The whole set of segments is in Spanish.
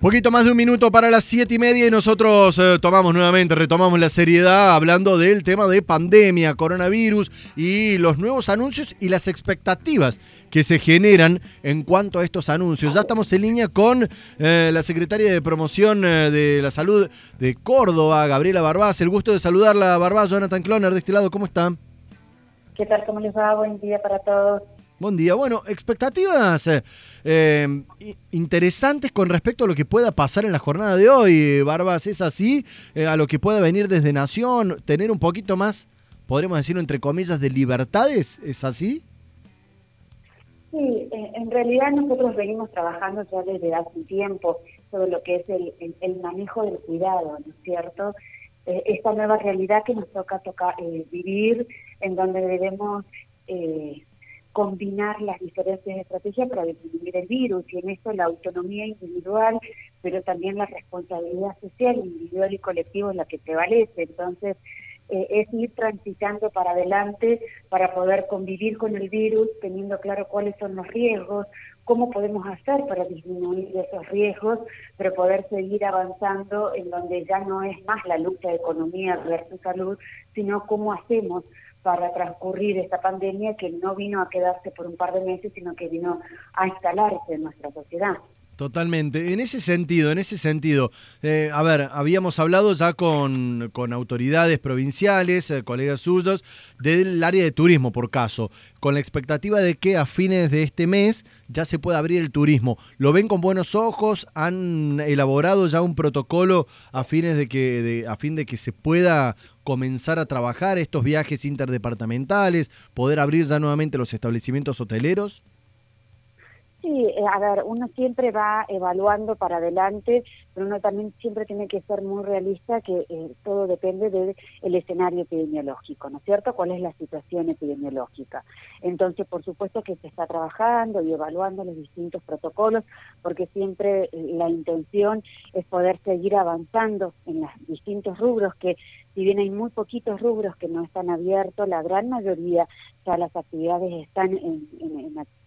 Poquito más de un minuto para las siete y media y nosotros eh, tomamos nuevamente, retomamos la seriedad hablando del tema de pandemia, coronavirus y los nuevos anuncios y las expectativas que se generan en cuanto a estos anuncios. Ya estamos en línea con eh, la secretaria de promoción eh, de la salud de Córdoba, Gabriela Barbás. El gusto de saludarla, Barbás, Jonathan Cloner, de este lado, ¿cómo están? ¿Qué tal? ¿Cómo les va? Buen día para todos. Buen día. Bueno, expectativas eh, eh, interesantes con respecto a lo que pueda pasar en la jornada de hoy. Barbas, ¿es así? Eh, a lo que pueda venir desde Nación, tener un poquito más, podremos decirlo entre comillas, de libertades, ¿es así? Sí, en realidad nosotros venimos trabajando ya desde hace tiempo sobre lo que es el, manejo del cuidado, ¿no es cierto? esta nueva realidad que nos toca, tocar vivir, en donde debemos combinar las diferentes estrategias para disminuir el virus y en esto la autonomía individual, pero también la responsabilidad social individual y colectiva es la que prevalece. Entonces, eh, es ir transitando para adelante para poder convivir con el virus, teniendo claro cuáles son los riesgos, cómo podemos hacer para disminuir esos riesgos, pero poder seguir avanzando en donde ya no es más la lucha de economía versus salud, sino cómo hacemos para transcurrir esta pandemia que no vino a quedarse por un par de meses, sino que vino a instalarse en nuestra sociedad. Totalmente. En ese sentido, en ese sentido, eh, a ver, habíamos hablado ya con, autoridades provinciales, eh, colegas suyos, del área de turismo, por caso, con la expectativa de que a fines de este mes ya se pueda abrir el turismo. ¿Lo ven con buenos ojos? ¿Han elaborado ya un protocolo a, fines de que, de, a fin de que se pueda comenzar a trabajar estos viajes interdepartamentales, poder abrir ya nuevamente los establecimientos hoteleros? Sí, eh, a ver, uno siempre va evaluando para adelante, pero uno también siempre tiene que ser muy realista que eh, todo depende del escenario epidemiológico, ¿no es cierto? ¿Cuál es la situación epidemiológica? Entonces, por supuesto que se está trabajando y evaluando los distintos protocolos, porque siempre eh, la intención es poder seguir avanzando en los distintos rubros que si bien hay muy poquitos rubros que no están abiertos, la gran mayoría ya las actividades están en,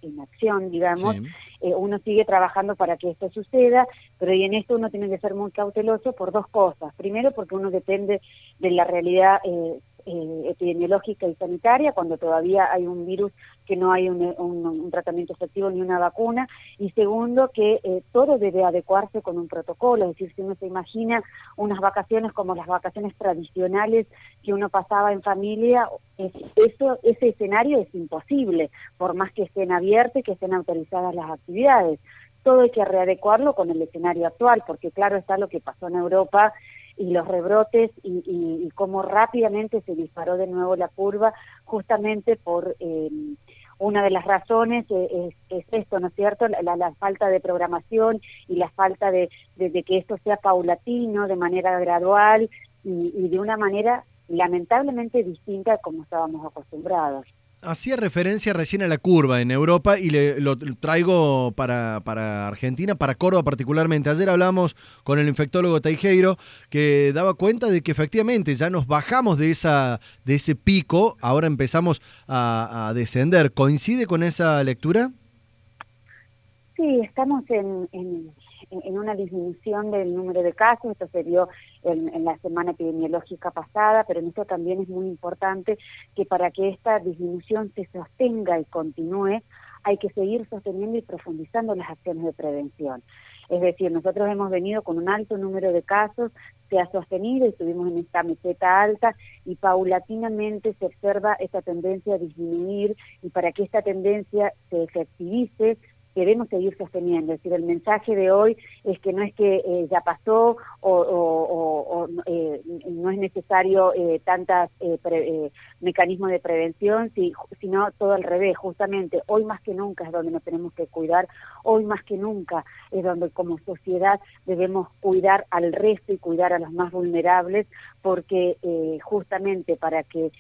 en, acción, digamos, eh, uno sigue trabajando para que esto suceda, pero y en esto uno tiene que ser muy cauteloso por dos cosas. Primero, porque uno depende de la realidad eh, eh, epidemiológica y sanitaria, cuando todavía hay un virus que no hay un, tratamiento efectivo ni una vacuna, y segundo, que eh, todo debe adecuarse con un protocolo, es decir, si uno se imagina unas vacaciones como las vacaciones tradicionales que uno pasaba en familia, eso, ese escenario es imposible, por más que estén abiertas y que estén autorizadas las actividades. Todo hay que readecuarlo con el escenario actual, porque claro está lo que pasó en Europa y los rebrotes y, y, cómo rápidamente se disparó de nuevo la curva justamente por eh, una de las razones es, esto, ¿no es cierto? La, falta de programación y la falta de, de, que esto sea paulatino, de manera gradual y, y de una manera lamentablemente distinta a como estábamos acostumbrados. Hacía referencia recién a la curva en Europa y le, lo traigo para, para, Argentina, para Córdoba particularmente. Ayer hablamos con el infectólogo Teijeiro que daba cuenta de que efectivamente ya nos bajamos de, esa, de ese pico, ahora empezamos a, descender. ¿Coincide con esa lectura? Sí, estamos en, en una disminución del número de casos, esto se dio en, la semana epidemiológica pasada, pero en esto también es muy importante que para que esta disminución se sostenga y continúe, hay que seguir sosteniendo y profundizando las acciones de prevención. Es decir, nosotros hemos venido con un alto número de casos, se ha sostenido, estuvimos en esta meseta alta y paulatinamente se observa esta tendencia a disminuir y para que esta tendencia se efectivice, queremos seguir sosteniendo. Es decir, el mensaje de hoy es que no es que eh, ya pasó o, eh, no es necesario eh, tantos mecanismos de prevención, sino todo al revés. Justamente hoy más que nunca es donde nos tenemos que cuidar, hoy más que nunca es donde como sociedad debemos cuidar al resto y cuidar a los más vulnerables, porque justamente para que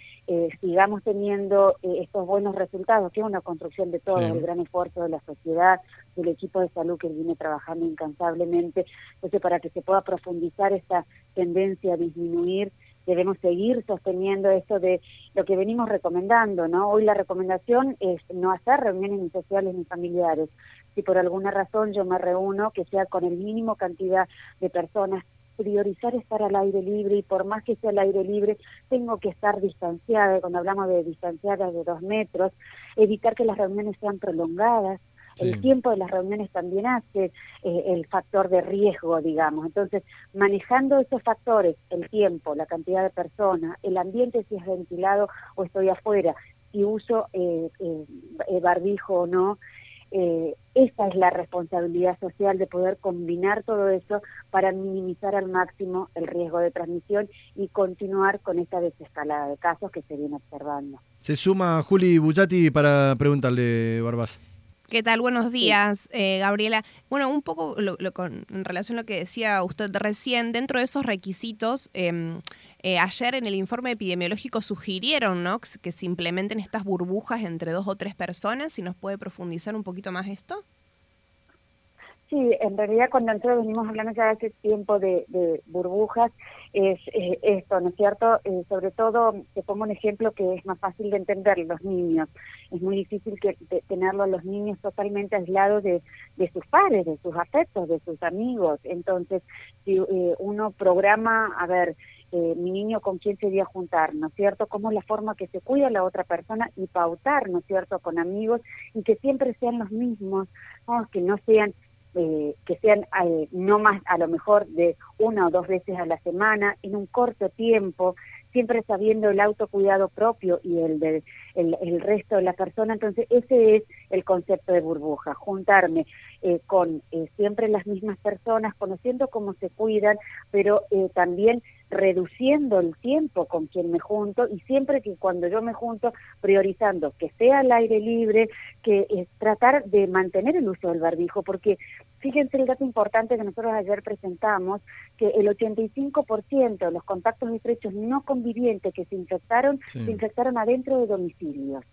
sigamos teniendo estos buenos resultados, que es una construcción de todo, el gran esfuerzo de la sociedad, del equipo de salud que viene trabajando incansablemente. Entonces, para que se pueda profundizar esta tendencia a disminuir, debemos seguir sosteniendo esto de lo que venimos recomendando, ¿no? Hoy la recomendación es no hacer reuniones ni sociales ni familiares, si por alguna razón yo me reúno, que sea con el mínimo cantidad de personas priorizar estar al aire libre y por más que sea al aire libre, tengo que estar distanciada, cuando hablamos de distanciadas de dos metros, evitar que las reuniones sean prolongadas, el tiempo de las reuniones también hace eh, el factor de riesgo, digamos. Entonces, manejando esos factores, el tiempo, la cantidad de personas, el ambiente si es ventilado o estoy afuera, si uso eh, eh, barbijo o no, eh, esa es la responsabilidad social de poder combinar todo eso para minimizar al máximo el riesgo de transmisión y continuar con esta desescalada de casos que se viene observando. Se suma Juli Bullati para preguntarle, Barbas. ¿Qué tal? Buenos días, eh, Gabriela. Bueno, un poco con, en relación a lo que decía usted recién, dentro de esos requisitos, em, eh, ayer en el informe epidemiológico sugirieron ¿no? que se implementen estas burbujas entre dos o tres personas. ¿Si nos puede profundizar un poquito más esto? Sí, en realidad cuando nosotros venimos hablando ya hace tiempo de, burbujas, es esto, ¿no es cierto? Eh, sobre todo, te pongo un ejemplo que es más fácil de entender, los niños. Es muy difícil que tenerlos los niños totalmente aislados de, de sus padres, de sus afectos, de sus amigos. Entonces, si eh, uno programa, a ver, eh, mi niño con quién se voy a juntar, ¿no es cierto? Cómo es la forma que se cuida la otra persona y pautar, ¿no es cierto?, con amigos y que siempre sean los mismos, que no sean eh, que sean eh, no más a lo mejor de una o dos veces a la semana, en un corto tiempo, siempre sabiendo el autocuidado propio y el del el, resto de la persona. Entonces, ese es el concepto de burbuja, juntarme eh, con siempre las mismas personas, conociendo cómo se cuidan, pero también reduciendo el tiempo con quien me junto y siempre que cuando yo me junto priorizando que sea al aire libre, que es tratar de mantener el uso del barbijo, porque fíjense el dato importante que nosotros ayer presentamos, que el 85% de los contactos estrechos no convivientes que se infectaron, se infectaron adentro de domicilios.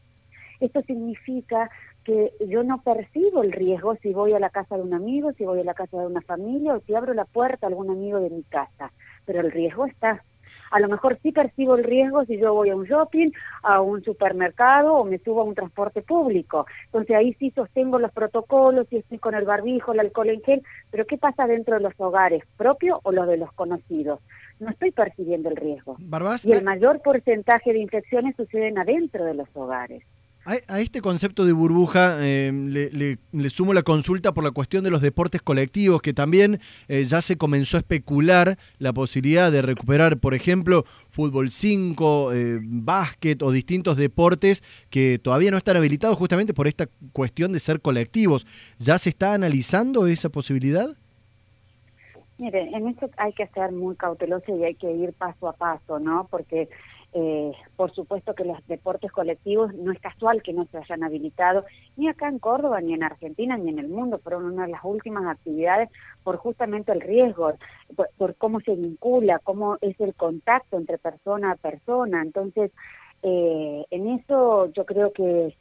Esto significa que yo no percibo el riesgo si voy a la casa de un amigo, si voy a la casa de una familia o si abro la puerta a algún amigo de mi casa pero el riesgo está. A lo mejor sí percibo el riesgo si yo voy a un shopping, a un supermercado o me subo a un transporte público. Entonces ahí sí sostengo los protocolos y estoy con el barbijo, el alcohol en gel, pero ¿qué pasa dentro de los hogares, propio o los de los conocidos? No estoy percibiendo el riesgo. y el mayor porcentaje de infecciones suceden adentro de los hogares. A, este concepto de burbuja eh, le, sumo la consulta por la cuestión de los deportes colectivos, que también eh, ya se comenzó a especular la posibilidad de recuperar, por ejemplo, fútbol 5, eh, básquet o distintos deportes que todavía no están habilitados justamente por esta cuestión de ser colectivos. ¿Ya se está analizando esa posibilidad? Mire, en esto hay que ser muy cauteloso y hay que ir paso a paso, ¿no? Porque eh, por supuesto que los deportes colectivos no es casual que no se hayan habilitado ni acá en Córdoba, ni en Argentina, ni en el mundo. Fueron una de las últimas actividades por justamente el riesgo, por, cómo se vincula, cómo es el contacto entre persona a persona. Entonces, eh, en eso yo creo que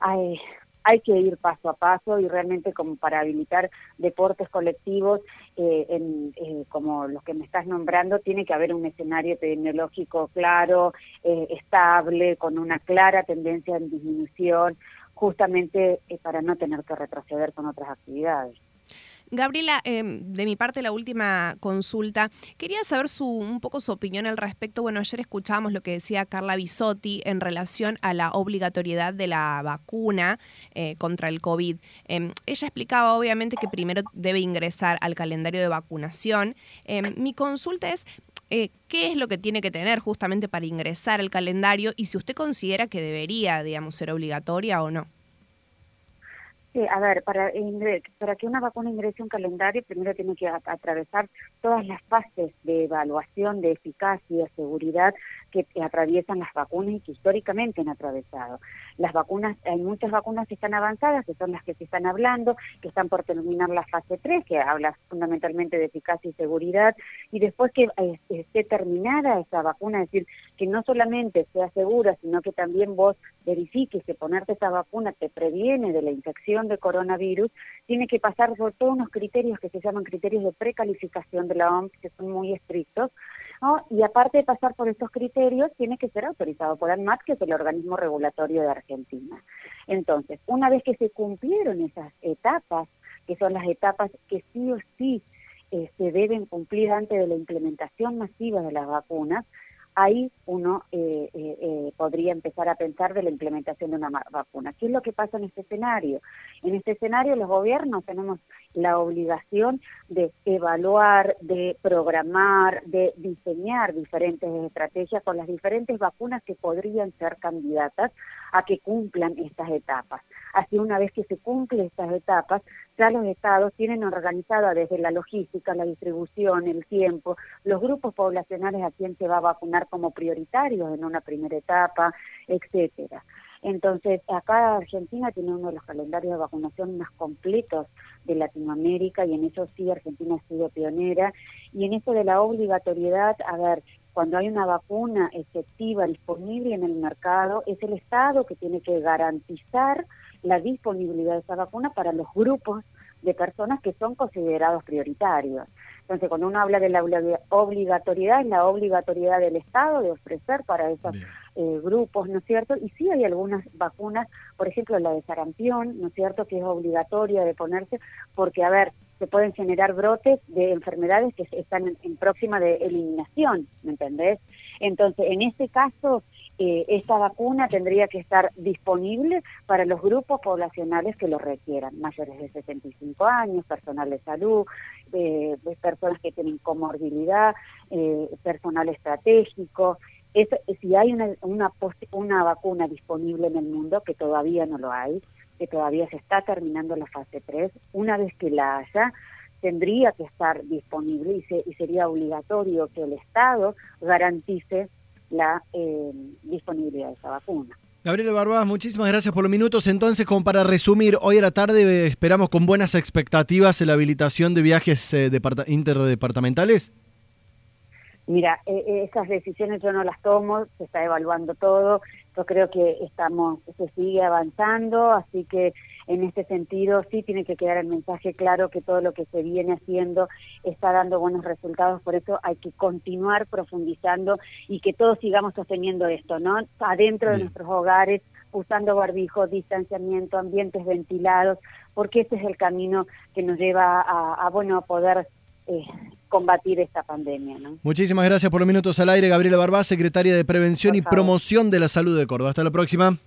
hay, hay que ir paso a paso y realmente como para habilitar deportes colectivos eh, en, eh, como los que me estás nombrando, tiene que haber un escenario epidemiológico claro, eh, estable, con una clara tendencia en disminución, justamente para no tener que retroceder con otras actividades. Gabriela, em, de mi parte la última consulta, quería saber su, un poco su opinión al respecto. Bueno, ayer escuchábamos lo que decía Carla Bisotti en relación a la obligatoriedad de la vacuna eh, contra el COVID. Em, ella explicaba obviamente que primero debe ingresar al calendario de vacunación. Em, mi consulta es, eh, ¿qué es lo que tiene que tener justamente para ingresar al calendario y si usted considera que debería, digamos, ser obligatoria o no? A ver, para, para que una vacuna ingrese a un calendario, primero tiene que atravesar todas las fases de evaluación de eficacia, seguridad que atraviesan las vacunas y que históricamente han atravesado. Las vacunas, hay muchas vacunas que están avanzadas, que son las que se están hablando, que están por terminar la fase 3, que habla fundamentalmente de eficacia y seguridad, y después que eh, esté terminada esa vacuna, es decir, que no solamente sea segura, sino que también vos verifiques que ponerte esa vacuna te previene de la infección de coronavirus, tiene que pasar por todos unos criterios que se llaman criterios de precalificación de la OMS, que son muy estrictos, Y aparte de pasar por estos criterios, tiene que ser autorizado por ANMAT, que es el organismo regulatorio de Argentina. Entonces, una vez que se cumplieron esas etapas, que son las etapas que sí o sí eh, se deben cumplir antes de la implementación masiva de las vacunas, ahí uno eh, eh, eh, podría empezar a pensar de la implementación de una vacuna. ¿Qué es lo que pasa en este escenario? En este escenario los gobiernos tenemos la obligación de evaluar, de programar, de diseñar diferentes estrategias con las diferentes vacunas que podrían ser candidatas a que cumplan estas etapas. Así una vez que se cumplen estas etapas, ya los estados tienen organizada desde la logística, la distribución, el tiempo, los grupos poblacionales a quien se va a vacunar como prioritarios en una primera etapa, etcétera. Entonces, acá Argentina tiene uno de los calendarios de vacunación más completos de Latinoamérica y en eso sí Argentina ha sido pionera. Y en eso de la obligatoriedad, a ver, cuando hay una vacuna efectiva disponible en el mercado, es el Estado que tiene que garantizar la disponibilidad de esa vacuna para los grupos de personas que son considerados prioritarios. Entonces, cuando uno habla de la obligatoriedad, es la obligatoriedad del Estado de ofrecer para esos eh, grupos, ¿no es cierto? Y sí hay algunas vacunas, por ejemplo, la de sarampión, ¿no es cierto?, que es obligatoria de ponerse, porque, a ver, se pueden generar brotes de enfermedades que están en, próxima de eliminación, ¿me entendés? Entonces, en este caso, eh, esta vacuna tendría que estar disponible para los grupos poblacionales que lo requieran, mayores de 65 años, personal de salud, eh, personas que tienen comorbilidad, eh, personal estratégico. si hay una, una, una vacuna disponible en el mundo, que todavía no lo hay, que todavía se está terminando la fase 3, una vez que la haya, tendría que estar disponible y, y sería obligatorio que el Estado garantice la eh, disponibilidad de esa vacuna. Gabriel Barbás, muchísimas gracias por los minutos. Entonces, como para resumir, hoy a la tarde eh, esperamos con buenas expectativas la habilitación de viajes eh, interdepartamentales. Mira, esas decisiones yo no las tomo, se está evaluando todo. Yo creo que estamos, se sigue avanzando, así que en este sentido sí tiene que quedar el mensaje claro que todo lo que se viene haciendo está dando buenos resultados, por eso hay que continuar profundizando y que todos sigamos sosteniendo esto, ¿no? Adentro de nuestros hogares, usando barbijos, distanciamiento, ambientes ventilados, porque ese es el camino que nos lleva a, bueno, a poder eh, combatir esta pandemia. ¿no? Muchísimas gracias por los minutos al aire, Gabriela Barbá, secretaria de Prevención y Promoción de la Salud de Córdoba. Hasta la próxima.